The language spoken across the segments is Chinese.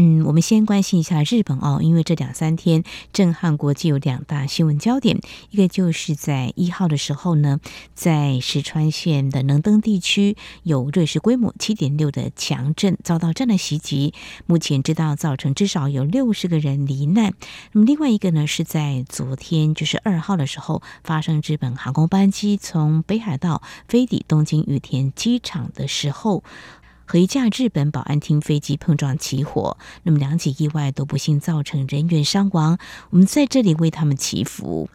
嗯，我们先关心一下日本哦，因为这两三天震撼国际有两大新闻焦点，一个就是在一号的时候呢，在石川县的能登地区有瑞士规模七点六的强震遭到战乱袭击，目前知道造成至少有六十个人罹难。那么另外一个呢，是在昨天就是二号的时候发生日本航空班机从北海道飞抵东京羽田机场的时候。和一架日本保安厅飞机碰撞起火，那么两起意外都不幸造成人员伤亡，我们在这里为他们祈福。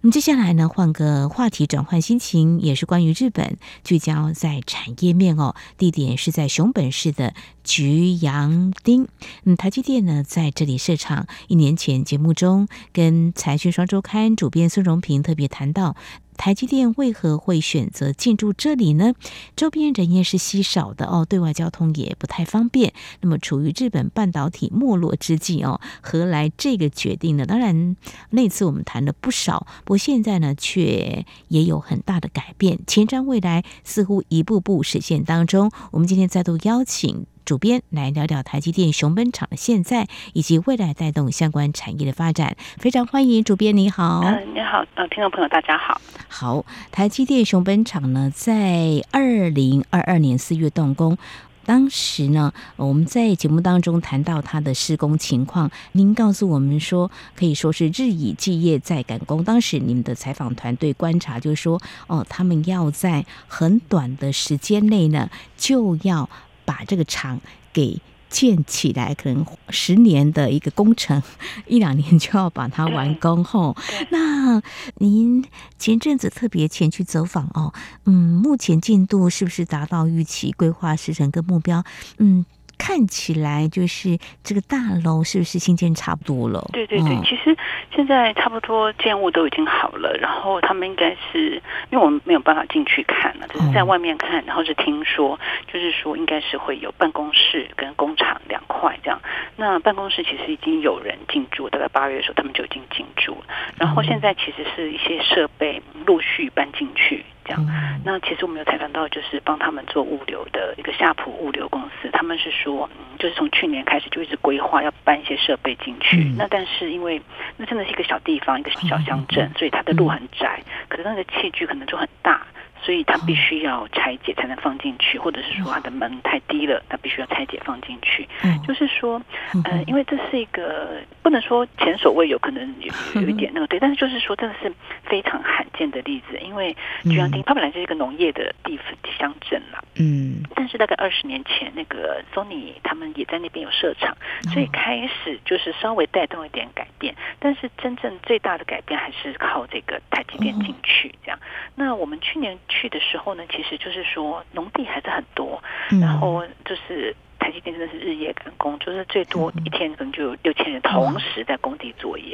那么接下来呢，换个话题，转换心情，也是关于日本，聚焦在产业面哦。地点是在熊本市的菊阳町。嗯，台积电呢在这里设厂。一年前节目中，跟财讯双周刊主编孙荣平特别谈到。台积电为何会选择进驻这里呢？周边人烟是稀少的哦，对外交通也不太方便。那么处于日本半导体没落之际哦，何来这个决定呢？当然，那次我们谈了不少，不过现在呢，却也有很大的改变，前瞻未来似乎一步步实现当中。我们今天再度邀请。主编来聊聊台积电熊本厂的现在以及未来带动相关产业的发展，非常欢迎主编你好。嗯、呃，你好，呃，听众朋友大家好。好，台积电熊本厂呢，在二零二二年四月动工，当时呢，我们在节目当中谈到它的施工情况，您告诉我们说，可以说是日以继夜在赶工。当时你们的采访团队观察就是说，哦，他们要在很短的时间内呢，就要。把这个厂给建起来，可能十年的一个工程，一两年就要把它完工吼。那您前阵子特别前去走访哦，嗯，目前进度是不是达到预期规划时程跟目标？嗯。看起来就是这个大楼是不是新建差不多了？对对对，其实现在差不多建物都已经好了，然后他们应该是因为我们没有办法进去看了，只是在外面看，然后是听说，就是说应该是会有办公室跟工厂两块这样。那办公室其实已经有人进驻，大概八月的时候他们就已经进驻了，然后现在其实是一些设备陆续搬进去。这样，那其实我们有采访到，就是帮他们做物流的一个夏普物流公司，他们是说，嗯，就是从去年开始就一直规划要搬一些设备进去。那但是因为那真的是一个小地方，一个小乡镇，所以它的路很窄，可是那个器具可能就很大。所以它必须要拆解才能放进去，或者是说它的门太低了，它必须要拆解放进去。嗯，就是说，呃，因为这是一个不能说前所未有，可能有有一点那个对，但是就是说，真的是非常罕见的例子。因为居阳町它本来就是一个农业的地方乡镇啦，嗯，但是大概二十年前，那个 Sony 他们也在那边有设厂，所以开始就是稍微带动一点改变。但是真正最大的改变还是靠这个台积电进去这样。那我们去年。去的时候呢，其实就是说农地还是很多，然后就是台积电真的是日夜赶工，就是最多一天可能就有六千人同时在工地作业。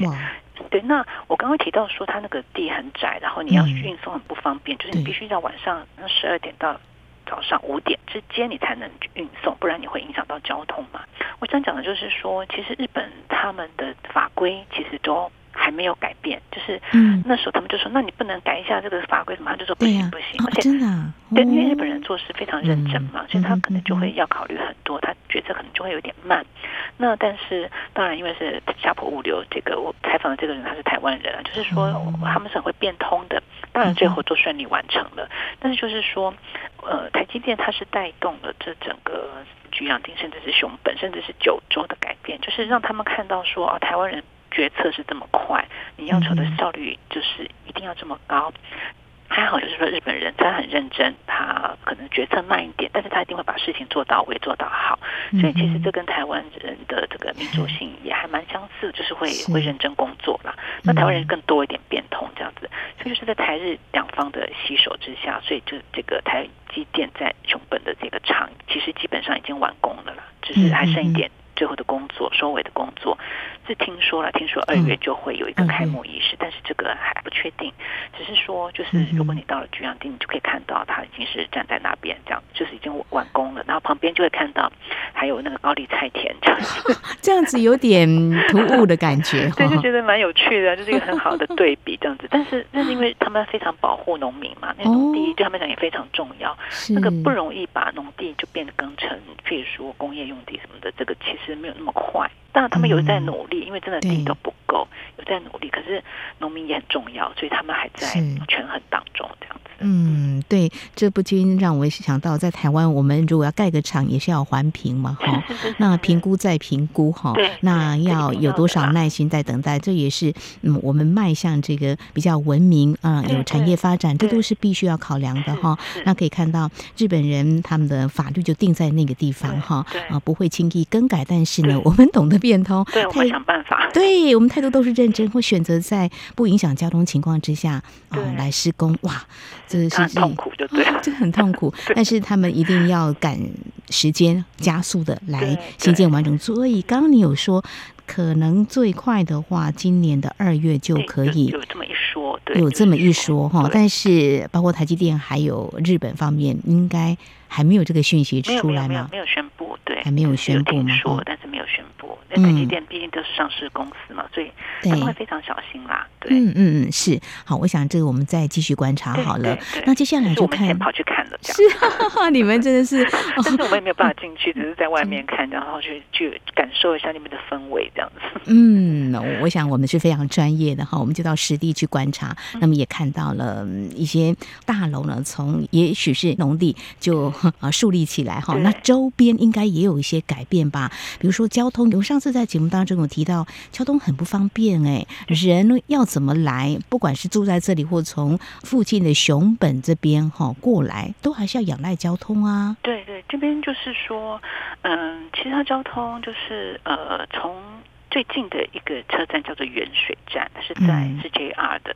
对，那我刚刚提到说，它那个地很窄，然后你要运送很不方便，就是你必须在晚上十二点到早上五点之间你才能运送，不然你会影响到交通嘛。我想讲的就是说，其实日本他们的法规其实都。还没有改变，就是那时候他们就说：“那你不能改一下这个法规什么？”他就说：“不行，不行。”而且，对，因为日本人做事非常认真嘛，所以他可能就会要考虑很多，他决策可能就会有点慢。那但是当然，因为是夏普物流这个我采访的这个人他是台湾人啊，就是说他们是很会变通的。当然最后都顺利完成了，但是就是说，呃，台积电它是带动了这整个菊阳町，甚至是熊本，甚至是九州的改变，就是让他们看到说哦，台湾人。决策是这么快，你要求的效率就是一定要这么高。还好就是说日本人他很认真，他可能决策慢一点，但是他一定会把事情做到位，做到好。所以其实这跟台湾人的这个民族性也还蛮相似，就是会会认真工作啦。那台湾人更多一点变通这样子，所以就是在台日两方的携手之下，所以就这个台积电在熊本的这个厂，其实基本上已经完工了啦，只是还剩一点。最后的工作，收尾的工作，是听说了，听说二月就会有一个开幕仪式，嗯、但是这个还不确定。只是说，就是如果你到了菊阳町，你就可以看到他已经是站在那边，这样就是已经完工了。然后旁边就会看到还有那个高丽菜田这样子，这样子有点突兀的感觉。对，就觉得蛮有趣的，就是一个很好的对比这样子。但是那是因为他们非常保护农民嘛，那农地对他们讲也非常重要，那个不容易把农地就变得更成，譬如说工业用地什么的，这个其实没有那么快。当然他们有在努力，因为真的地都不够，有在努力。可是农民也很重要，所以他们还在权衡当中，这样子。嗯，对，这不禁让我想到，在台湾，我们如果要盖个厂，也是要环评嘛，哈。那评估再评估，哈。那要有多少耐心在等待？这也是嗯，我们迈向这个比较文明啊，有产业发展，这都是必须要考量的哈。那可以看到，日本人他们的法律就定在那个地方哈，啊，不会轻易更改。但是呢，我们懂得变通，对，我们想办法。对，我们态度都是认真，会选择在不影响交通情况之下啊来施工。哇！这是很痛苦，就对了，这很痛苦。但是他们一定要赶时间，加速的来新建完成。所以刚刚你有说，可能最快的话，今年的二月就可以。有这么一说，对，有这么一说哈。但是包括台积电还有日本方面，应该还没有这个讯息出来吗？没有宣布，对，还没有宣布吗？说，但是。那台积电毕竟都是上市公司嘛，所以他们会非常小心啦。对，嗯嗯嗯，是。好，我想这个我们再继续观察好了。那接下来就看，跑去看了，这样是你们真的是，但是我们也没有办法进去，只是在外面看，然后去去感受一下里面的氛围，这样子。嗯，我想我们是非常专业的哈，我们就到实地去观察，那么也看到了一些大楼呢，从也许是农地就啊树立起来哈，那周边应该也有一些改变吧，比如说交通由上。上次在节目当中有提到交通很不方便哎，人要怎么来？不管是住在这里或从附近的熊本这边哈过来，都还是要仰赖交通啊。对对，这边就是说，嗯，其他交通就是呃从。最近的一个车站叫做远水站，是在是 JR 的。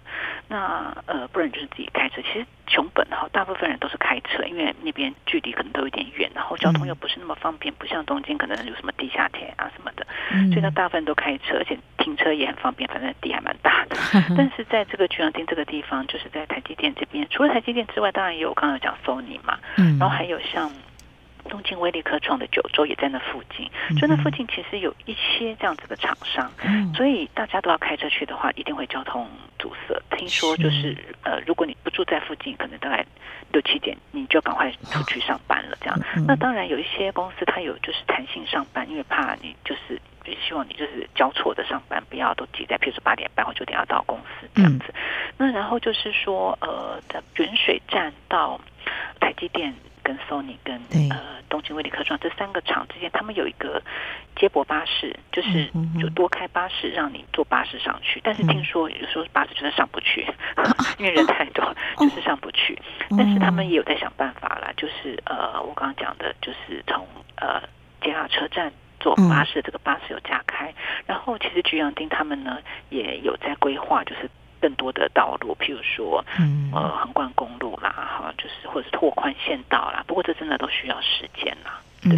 那呃，不然就是自己开车。其实熊本哈，大部分人都是开车，因为那边距离可能都有点远，然后交通又不是那么方便，不像东京可能有什么地下铁啊什么的。所以呢，大部分都开车，而且停车也很方便，反正地还蛮大的。但是在这个菊阳町这个地方，就是在台积电这边，除了台积电之外，当然也有我刚刚有讲 Sony 嘛，然后还有像。东京威力科创的九州也在那附近，就那附近其实有一些这样子的厂商，所以大家都要开车去的话，一定会交通堵塞。听说就是呃，如果你不住在附近，可能大概六七点你就赶快出去上班了。这样，那当然有一些公司它有就是弹性上班，因为怕你就是就希望你就是交错的上班，不要都挤在，譬如说八点半或九点要到公司这样子。那然后就是说呃，的原水站到台积电。跟 Sony 跟呃东京威力科创这三个厂之间，他们有一个接驳巴士，就是就多开巴士让你坐巴士上去。但是听说有时候巴士真的上不去，因为人太多，就是上不去。但是他们也有在想办法啦，就是呃我刚刚讲的，就是从呃 JR 车站坐巴士，这个巴士有加开。然后其实菊阳町他们呢也有在规划，就是。更多的道路，譬如说，嗯呃，横贯公路啦，哈，就是或者是拓宽线道啦。不过这真的都需要时间啦，对。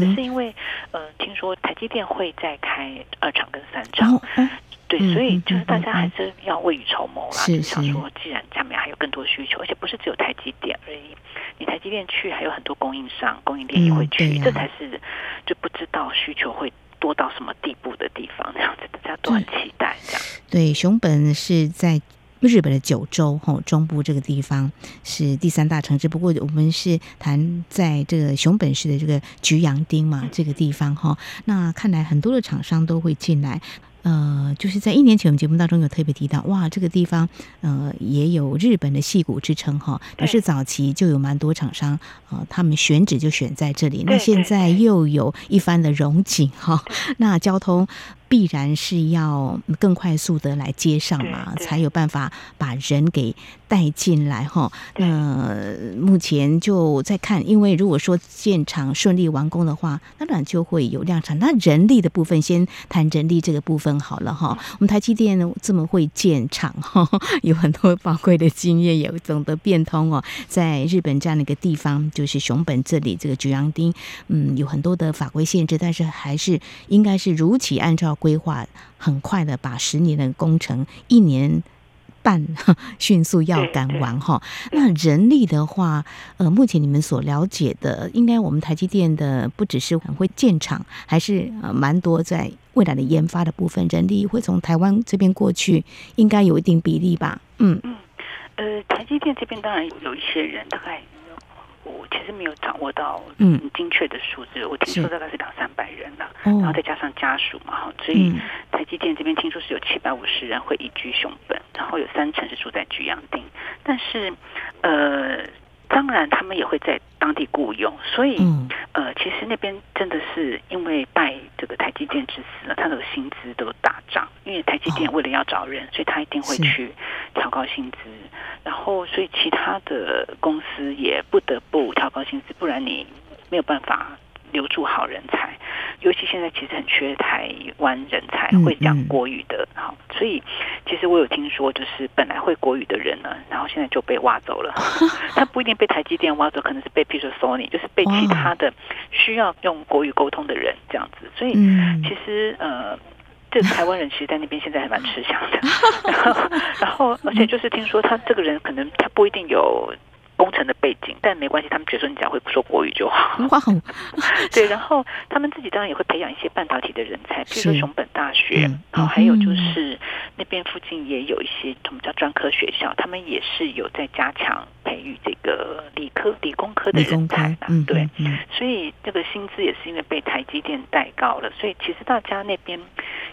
只是因为，呃，听说台积电会再开二厂跟三厂，对，所以就是大家还是要未雨绸缪啦。就想说，既然下面还有更多需求，而且不是只有台积电而已，你台积电去，还有很多供应商、供应链也会去，这才是就不知道需求会。多到什么地步的地方，这样子大家都很期待。这样对，熊本是在日本的九州吼中部这个地方是第三大城市。不过我们是谈在这个熊本市的这个菊阳町嘛，这个地方哈。那看来很多的厂商都会进来。呃，就是在一年前我们节目当中有特别提到，哇，这个地方呃也有日本的戏骨之称哈。可是早期就有蛮多厂商呃，他们选址就选在这里。那现在又有一番的荣景哈，那交通。必然是要更快速的来接上嘛，才有办法把人给带进来哈。那目前就在看，因为如果说建厂顺利完工的话，当然就会有量产。那人力的部分，先谈人力这个部分好了哈。我们台积电呢这么会建厂哈，有很多宝贵的经验，也懂得变通哦。在日本这样的一个地方，就是熊本这里这个菊阳町，嗯，有很多的法规限制，但是还是应该是如期按照。规划，很快的把十年的工程一年。办 迅速要赶完哈，那人力的话，呃，目前你们所了解的，应该我们台积电的不只是很会建厂，还是呃蛮多在未来的研发的部分，人力会从台湾这边过去，应该有一定比例吧？嗯嗯，呃，台积电这边当然有一些人，大概。我其实没有掌握到嗯。精确的数字，嗯、我听说大概是两三百人了，然后再加上家属嘛哈，所以台积电这边听说是有七百五十人会移居熊本，然后有三成是住在居阳町，但是呃。当然，他们也会在当地雇佣，所以，嗯、呃，其实那边真的是因为拜这个台积电之死呢，他的薪资都大涨。因为台积电为了要找人，哦、所以他一定会去调高薪资，然后，所以其他的公司也不得不调高薪资，不然你没有办法。留住好人才，尤其现在其实很缺台湾人才，会讲国语的。好，所以其实我有听说，就是本来会国语的人呢，然后现在就被挖走了。他不一定被台积电挖走，可能是被譬如说 Sony，就是被其他的需要用国语沟通的人这样子。所以其实呃，这个台湾人其实，在那边现在还蛮吃香的。然后，然后，而且就是听说他这个人可能他不一定有。工程的背景，但没关系，他们觉得说你只要会说国语就好。哇，对，然后他们自己当然也会培养一些半导体的人才，比如说熊本大学，嗯、然后还有就是那边附近也有一些我们叫专科学校，他们也是有在加强培育这个理科、理工科的人才的。嗯、对，嗯、所以这个薪资也是因为被台积电带高了，所以其实大家那边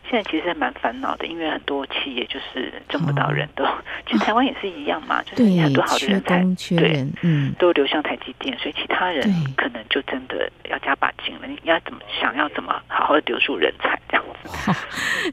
现在其实还蛮烦恼的，因为很多企业就是挣不到人，都、哦、其实台湾也是一样嘛，就是很多好的人才，对。嗯，都流向台积电，所以其他人可能就真的要加把劲了。你要怎么想要怎么好好的留住人才这样子？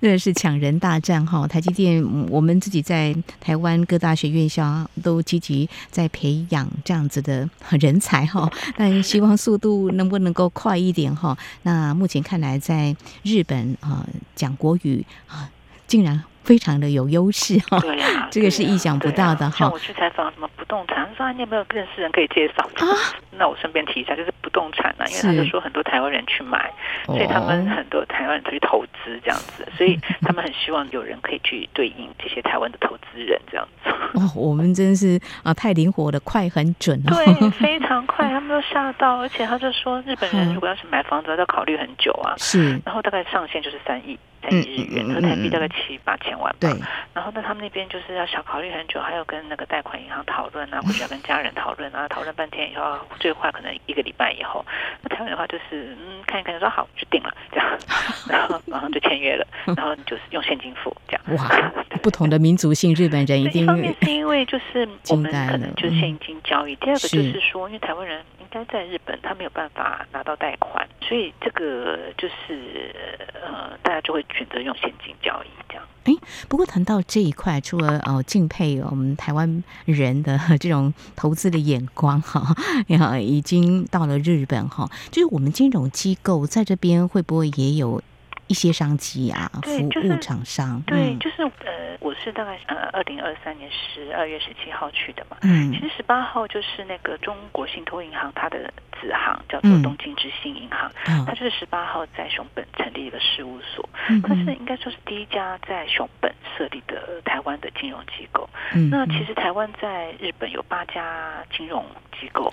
这 是抢人大战哈！台积电，我们自己在台湾各大学院校都积极在培养这样子的人才哈，但希望速度能不能够快一点哈？那目前看来，在日本啊讲国语啊，竟然。非常的有优势哈，对 呀，这个是意想不到的哈。像我去采访什么不动产，说你有没有认识人可以介绍啊？那我顺便提一下，就是不动产呢，因为他就说很多台湾人去买，所以他们很多台湾人去投资这样子，所以他们很希望有人可以去对应这些台湾的投资人这样子。哦，我们真是啊，太灵活了，快很准。对，非常快，他们都吓到，而且他就说日本人如果要是买房子要考虑很久啊，是，然后大概上限就是三亿。日元和台币大概七八千万吧。对。然后呢，他们那边就是要小考虑很久，还要跟那个贷款银行讨论啊，或者要跟家人讨论啊，讨论半天以后，最快可能一个礼拜以后。那台湾的话就是，嗯，看一看就说好，就定了这样，然后马上就签约了，然后就是用现金付这样。哇，不同的民族性，日本人一定。一方面是因为就是我们可能就是现金交易，第二个就是说，因为台湾人。应该在日本，他没有办法拿到贷款，所以这个就是呃，就会选择用现金交易这样。哎，不过谈到这一块，除了呃敬佩我们台湾人的这种投资的眼光哈，也已经到了日本哈，就是我们金融机构在这边会不会也有？一些商机啊，服务厂商，对，就是呃，我是大概呃二零二三年十二月十七号去的嘛，嗯，其实十八号就是那个中国信托银行它的子行叫做东京之星银行，它就是十八号在熊本成立一个事务所，它是应该说是第一家在熊本设立的台湾的金融机构。那其实台湾在日本有八家金融机构，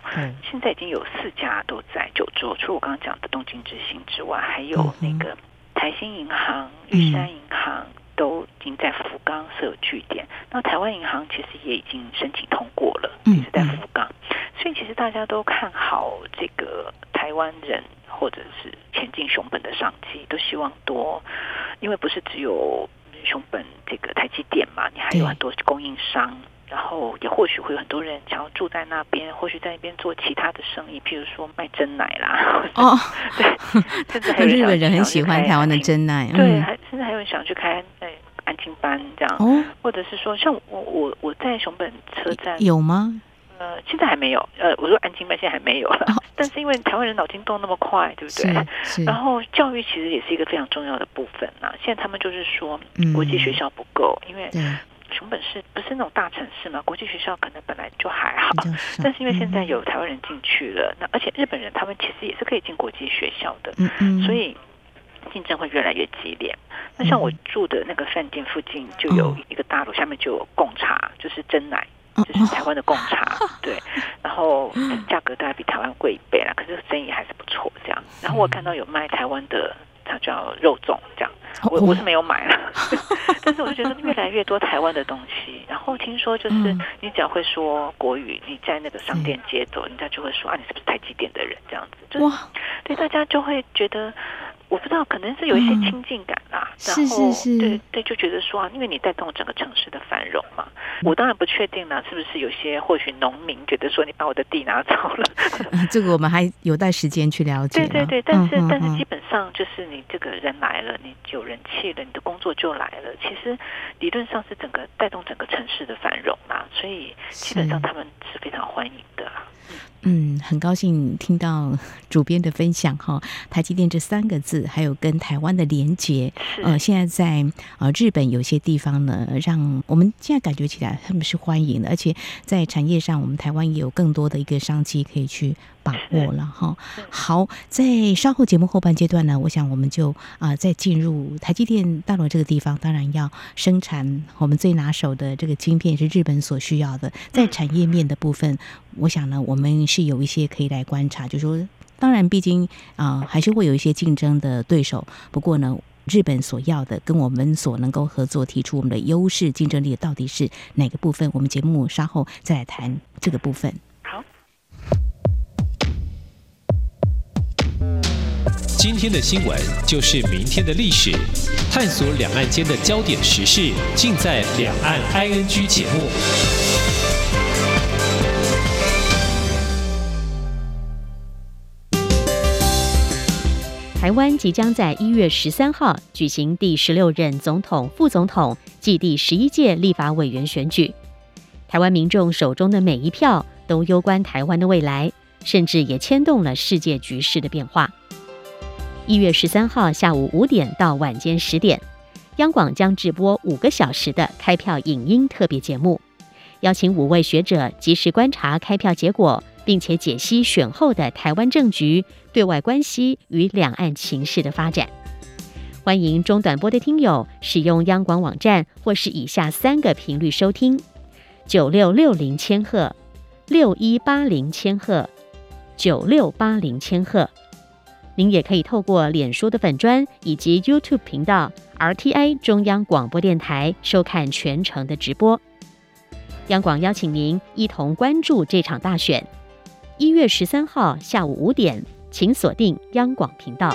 现在已经有四家都在九州，除了我刚刚讲的东京之星之外，还有那个。台新银行、玉山银行都已经在福冈设有据点，那台湾银行其实也已经申请通过了，一直在福冈，所以其实大家都看好这个台湾人或者是前进熊本的商机，都希望多，因为不是只有熊本这个台积电嘛，你还有很多供应商。然后也或许会有很多人想要住在那边，或许在那边做其他的生意，譬如说卖珍奶啦。哦，对，甚至还有日本人很喜欢台湾的珍奶。对，还甚至还有人想去开哎安亲班这样。哦，或者是说，像我我我在熊本车站有吗？呃，现在还没有。呃，我说安亲班现在还没有了。但是因为台湾人脑筋动那么快，对不对？是。然后教育其实也是一个非常重要的部分呐。现在他们就是说，国际学校不够，因为。熊本市不是那种大城市嘛，国际学校可能本来就还好，但是因为现在有台湾人进去了，那而且日本人他们其实也是可以进国际学校的，所以竞争会越来越激烈。那像我住的那个饭店附近就有一个大楼，下面就有贡茶，就是真奶，就是台湾的贡茶，对。然后价格大概比台湾贵一倍啦，可是生意还是不错这样。然后我看到有卖台湾的，它叫肉粽这样，我我是没有买了，但是我就觉得越来越多台湾的东西。然后听说就是你只要会说国语，你在那个商店街走，人家就会说啊，你是不是台积电的人这样子？就对，大家就会觉得。我不知道，可能是有一些亲近感啦，嗯、然后是是是对对，就觉得说啊，因为你带动整个城市的繁荣嘛。我当然不确定呢，是不是有些或许农民觉得说你把我的地拿走了，这个我们还有待时间去了解。对对对，但是、嗯、但是基本上就是你这个人来了，你有人气了，你的工作就来了。其实理论上是整个带动整个城市的繁荣嘛，所以基本上他们是非常欢迎的。嗯，很高兴听到主编的分享哈，台积电这三个字，还有跟台湾的连结。呃，现在在呃日本有些地方呢，让我们现在感觉起来他们是欢迎的，而且在产业上，我们台湾也有更多的一个商机可以去把握了哈。好，在稍后节目后半阶段呢，我想我们就啊、呃、再进入台积电大楼这个地方，当然要生产我们最拿手的这个晶片，是日本所需要的。在产业面的部分，我想呢，我们是有一些可以来观察，就是说，当然，毕竟啊、呃，还是会有一些竞争的对手。不过呢，日本所要的跟我们所能够合作，提出我们的优势竞争力到底是哪个部分？我们节目稍后再来谈这个部分。今天的新闻就是明天的历史，探索两岸间的焦点时事，尽在《两岸 ING》节目。台湾即将在一月十三号举行第十六任总统、副总统暨第十一届立法委员选举。台湾民众手中的每一票都攸关台湾的未来，甚至也牵动了世界局势的变化。一月十三号下午五点到晚间十点，央广将直播五个小时的开票影音特别节目，邀请五位学者及时观察开票结果，并且解析选后的台湾政局、对外关系与两岸情势的发展。欢迎中短波的听友使用央广网站或是以下三个频率收听：九六六零千赫、六一八零千赫、九六八零千赫。您也可以透过脸书的粉砖以及 YouTube 频道 RTI 中央广播电台收看全程的直播。央广邀请您一同关注这场大选。一月十三号下午五点，请锁定央广频道。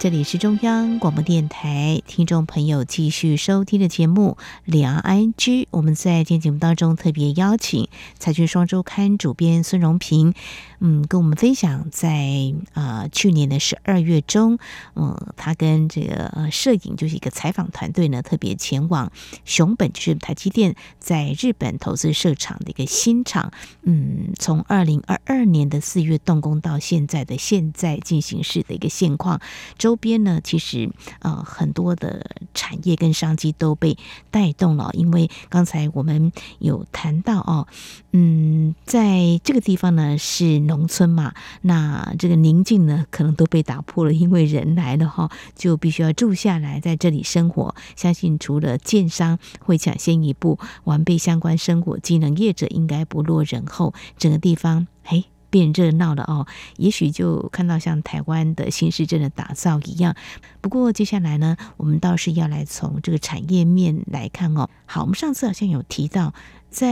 这里是中央广播电台，听众朋友继续收听的节目《两岸 ING》。我们在今天节目当中特别邀请《财讯双周刊》主编孙荣平，嗯，跟我们分享在啊、去年的十二月中，嗯，他跟这个摄影就是一个采访团队呢，特别前往熊本，就是台积电在日本投资设厂的一个新厂。嗯，从二零二二年的四月动工到现在的现在进行式的一个现况。周周边呢，其实呃很多的产业跟商机都被带动了，因为刚才我们有谈到哦，嗯，在这个地方呢是农村嘛，那这个宁静呢可能都被打破了，因为人来了哈，就必须要住下来在这里生活。相信除了建商会抢先一步完备相关生活机能，业者应该不落人后，整个地方嘿。变热闹了哦，也许就看到像台湾的新市镇的打造一样。不过接下来呢，我们倒是要来从这个产业面来看哦。好，我们上次好像有提到，在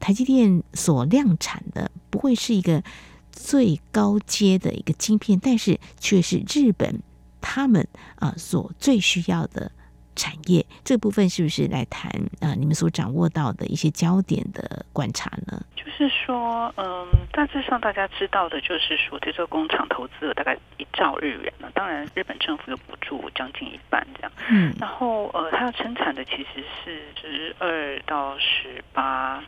台积电所量产的不会是一个最高阶的一个晶片，但是却是日本他们啊所最需要的。产业这部分是不是来谈啊、呃？你们所掌握到的一些焦点的观察呢？就是说，嗯，大致上大家知道的，就是说这座工厂投资了大概一兆日元了。当然，日本政府有补助将近一半这样。嗯。然后，呃，它要生产的其实是十二到十八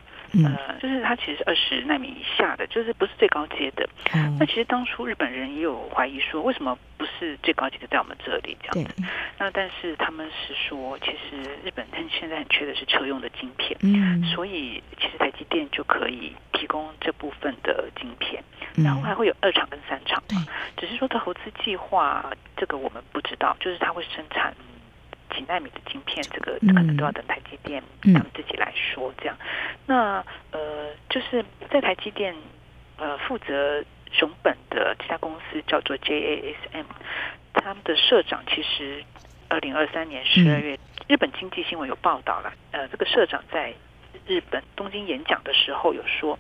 呃，就是它其实是二十纳米以下的，就是不是最高阶的。嗯、那其实当初日本人也有怀疑说，为什么不是最高级的在我们这里这样子？那但是他们是说，其实日本他现在很缺的是车用的晶片，嗯，所以其实台积电就可以提供这部分的晶片，然后还会有二厂跟三厂，嗯、只是说投资计划这个我们不知道，就是它会生产。几纳米的晶片，这个可能都要等台积电他们自己来说。这样，那呃，就是在台积电呃负责熊本的这家公司叫做 JASM，他们的社长其实二零二三年十二月，日本经济新闻有报道了。呃，这个社长在日本东京演讲的时候有说，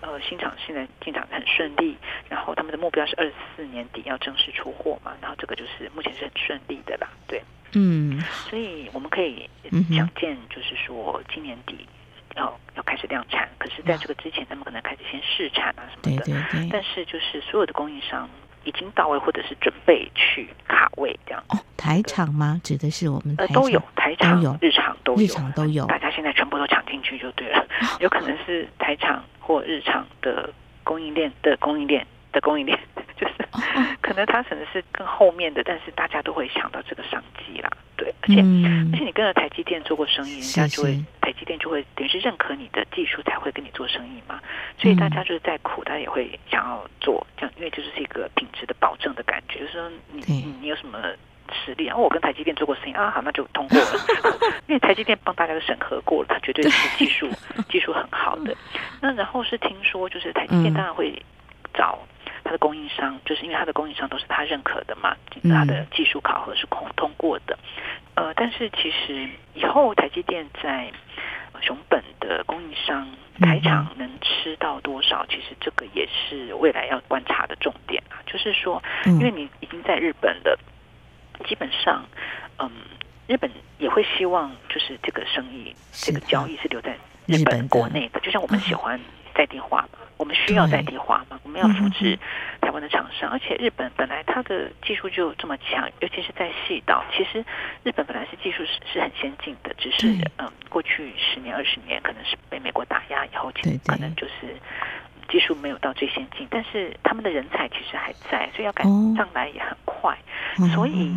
呃，新厂现在进展很顺利，然后他们的目标是二十四年底要正式出货嘛，然后这个就是目前是很顺利的啦，对。嗯，所以我们可以想见，就是说今年底要要开始量产，可是在这个之前，他们可能开始先试产啊什么的。对对对。但是就是所有的供应商已经到位，或者是准备去卡位这样。哦，台场吗？指的是我们呃都有台场有日厂都有日常都有，大家现在全部都抢进去就对了。有可能是台场或日常的供应链的供应链的供应链。就是 可能他可能是更后面的，但是大家都会想到这个商机啦，对，而且、嗯、而且你跟着台积电做过生意，人家就会台积电就会等于是认可你的技术，才会跟你做生意嘛。所以大家就是再苦，他也会想要做这样，因为就是一个品质的保证的感觉，就是说你你你有什么实力啊？我跟台积电做过生意啊，好，那就通过了，因为台积电帮大家都审核过了，它绝对是技术技术很好的。那然后是听说，就是台积电当然会找。他的供应商，就是因为它的供应商都是他认可的嘛，他的技术考核是通通过的。呃，但是其实以后台积电在熊本的供应商台厂能吃到多少，其实这个也是未来要观察的重点啊。就是说，因为你已经在日本了，基本上，嗯，日本也会希望就是这个生意、这个交易是留在日本国内的，就像我们喜欢在地化嘛。我们需要在地化嘛？我们要扶持台湾的厂商，而且日本本来它的技术就这么强，尤其是在细岛。其实日本本来是技术是是很先进的，只是嗯，过去十年二十年可能是被美国打压以后，其实可能就是技术没有到最先进，但是他们的人才其实还在，所以要赶上来也很快。所以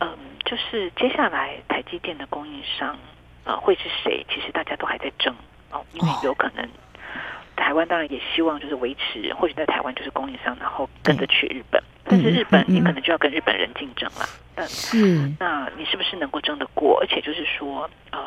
嗯，就是接下来台积电的供应商呃会是谁？其实大家都还在争哦，因为有可能。台湾当然也希望就是维持，或许在台湾就是供应商，然后跟着去日本。嗯、但是日本你可能就要跟日本人竞争了。嗯，是。那你是不是能够争得过？而且就是说，呃，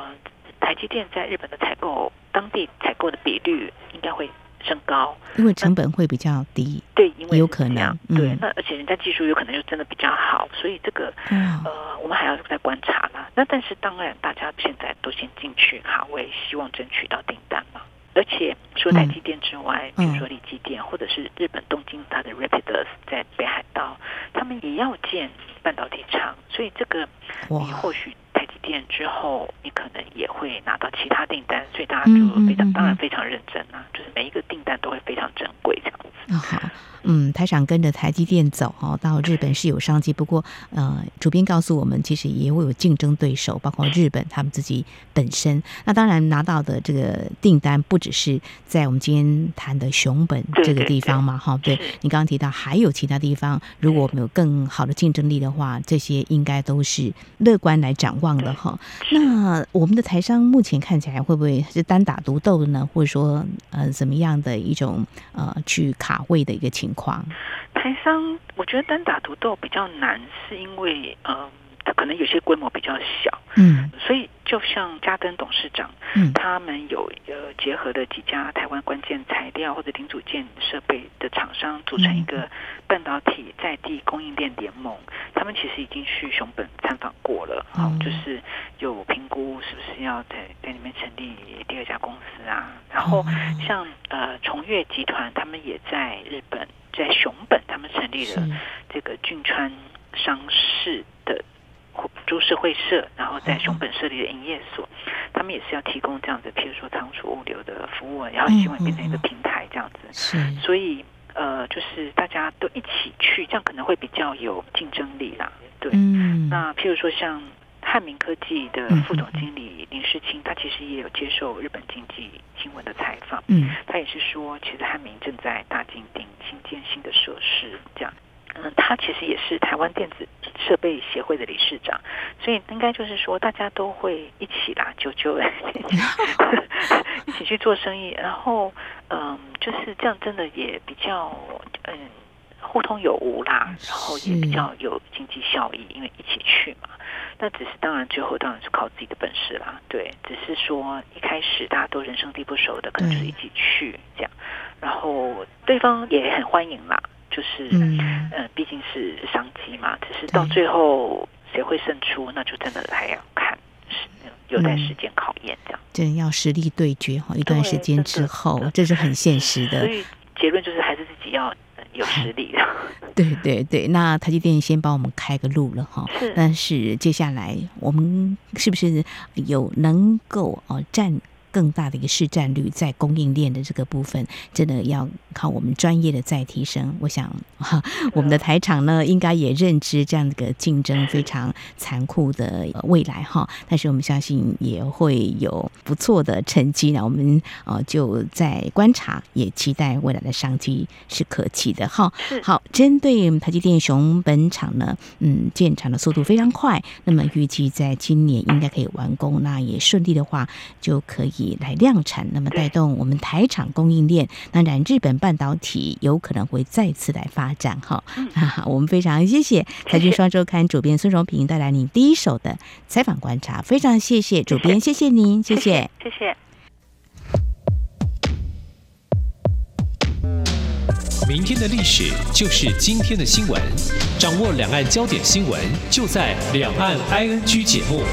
台积电在日本的采购，当地采购的比率应该会升高，因为成本会比较低。对，因为有可能。嗯、对，那而且人家技术有可能就真的比较好，所以这个、嗯、呃，我们还要再观察啦。那但是当然，大家现在都先进去哈，我也，希望争取到订单嘛。而且除了台积电之外，嗯、比如说力积电，或者是日本东京它的 Rapidus 在北海道，他们也要建半导体厂，所以这个你或许台积电之后，你可能也会拿到其他订单，所以大家就非常当然非常认真啊，就是每一个订单都会非常珍贵这样子。嗯、好。嗯，台厂跟着台积电走哦，到日本是有商机。不过，呃，主编告诉我们，其实也会有竞争对手，包括日本他们自己本身。那当然拿到的这个订单不只是在我们今天谈的熊本这个地方嘛，哈。对，你刚刚提到还有其他地方，如果我们有更好的竞争力的话，这些应该都是乐观来展望的哈。那我们的台商目前看起来会不会是单打独斗的呢？或者说，呃，怎么样的一种呃去卡位的一个情况？台商，我觉得单打独斗比较难，是因为呃，他可能有些规模比较小，嗯，所以就像嘉登董事长，嗯，他们有呃结合了几家台湾关键材料或者零组件设备的厂商，组成一个半导体在地供应链联盟。他们其实已经去熊本参访过了，好，就是有评估是不是要在在里面成立第二家公司啊。然后像呃崇越集团，他们也在日本。在熊本，他们成立了这个俊川商事的株式会社，然后在熊本设立了营业所。他们也是要提供这样子，譬如说仓储物流的服务，然后希望变成一个平台这样子。是，所以呃，就是大家都一起去，这样可能会比较有竞争力啦。对，那譬如说像汉明科技的副总经理林世世清他其实也有接受日本经济新闻的采访，嗯，他也是说，其实汉民正在大金町新建新的设施，这样。嗯，他其实也是台湾电子设备协会的理事长，所以应该就是说，大家都会一起啦，就就 一起去做生意，然后嗯，就是这样，真的也比较嗯互通有无啦，然后也比较有经济效益，因为一起去嘛。那只是当然，最后当然是靠自己的本事啦。对，只是说一开始大家都人生地不熟的，可能就是一起去这样，然后对方也很欢迎啦。就是，嗯，呃，毕竟是商机嘛，只是到最后谁会胜出，那就真的还要看，是有待时间考验，这样。真、嗯、要实力对决哈，一段时间之后，这是很现实的。所以结论就是还是自己要有实力的。对对对，那台积电先帮我们开个路了哈，是。但是接下来我们是不是有能够哦占？更大的一个市占率，在供应链的这个部分，真的要靠我们专业的再提升。我想哈，我们的台厂呢，应该也认知这样的一个竞争非常残酷的未来哈。但是我们相信也会有不错的成绩呢。我们呃就在观察，也期待未来的商机是可期的哈。好，针对台积电熊本厂呢，嗯，建厂的速度非常快，那么预计在今年应该可以完工，那也顺利的话就可以。来量产，那么带动我们台厂供应链。当然，日本半导体有可能会再次来发展哈。我们非常谢谢财经双周刊主编孙荣平带来您第一手的采访观察，非常谢谢主编，谢谢您，谢谢，谢谢。明天的历史就是今天的新闻，掌握两岸焦点新闻就在《两岸 ING》节目。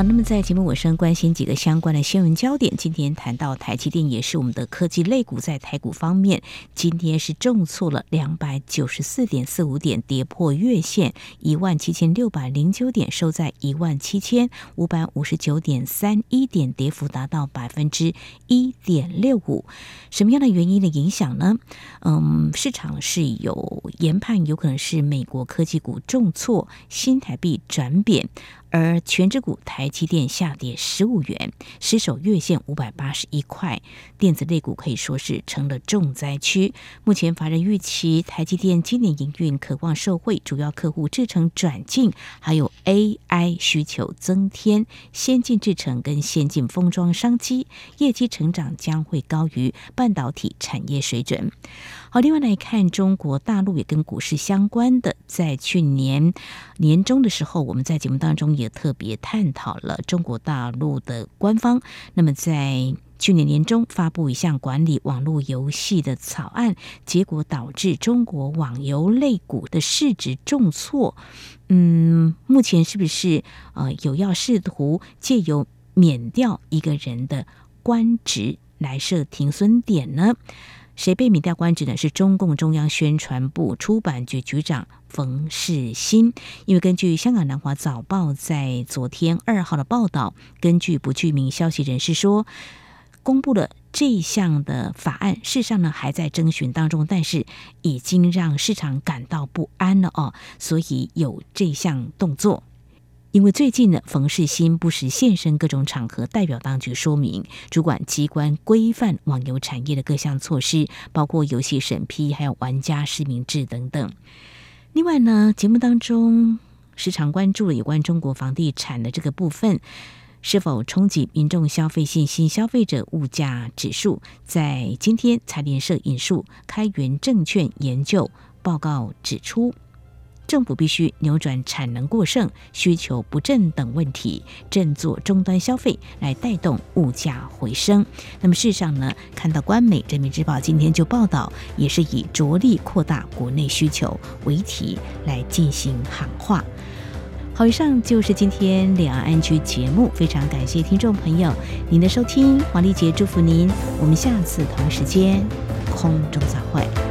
好，那么在节目尾声，关心几个相关的新闻焦点。今天谈到台积电，也是我们的科技类股，在台股方面，今天是重挫了两百九十四点四五点，跌破月线一万七千六百零九点，收在一万七千五百五十九点三一点，跌幅达到百分之一点六五。什么样的原因的影响呢？嗯，市场是有研判，有可能是美国科技股重挫，新台币转贬。而全指股台积电下跌十五元，失守月线五百八十一块，电子类股可以说是成了重灾区。目前法人预期台积电今年营运可望受惠，主要客户制程转进，还有 AI 需求增添，先进制程跟先进封装商机业绩成长将会高于半导体产业水准。好，另外来看中国大陆也跟股市相关的，在去年年中的时候，我们在节目当中也特别探讨了中国大陆的官方。那么在去年年中发布一项管理网络游戏的草案，结果导致中国网游类股的市值重挫。嗯，目前是不是呃有要试图借由免掉一个人的官职来设停损点呢？谁被免掉官职呢？是中共中央宣传部出版局局长冯世新。因为根据香港南华早报在昨天二号的报道，根据不具名消息人士说，公布了这项的法案，事实上呢还在征询当中，但是已经让市场感到不安了哦，所以有这项动作。因为最近呢，冯世新不时现身各种场合，代表当局说明主管机关规范网游产业的各项措施，包括游戏审批，还有玩家实名制等等。另外呢，节目当中时常关注了有关中国房地产的这个部分，是否冲击民众消费信心？消费者物价指数在今天财联社引述开源证券研究报告指出。政府必须扭转产能过剩、需求不振等问题，振作终端消费，来带动物价回升。那么，事实上呢，看到官媒《人民日报》今天就报道，也是以着力扩大国内需求为题来进行喊话。好，以上就是今天两岸区节目，非常感谢听众朋友您的收听，黄丽杰祝福您，我们下次同一时间空中再会。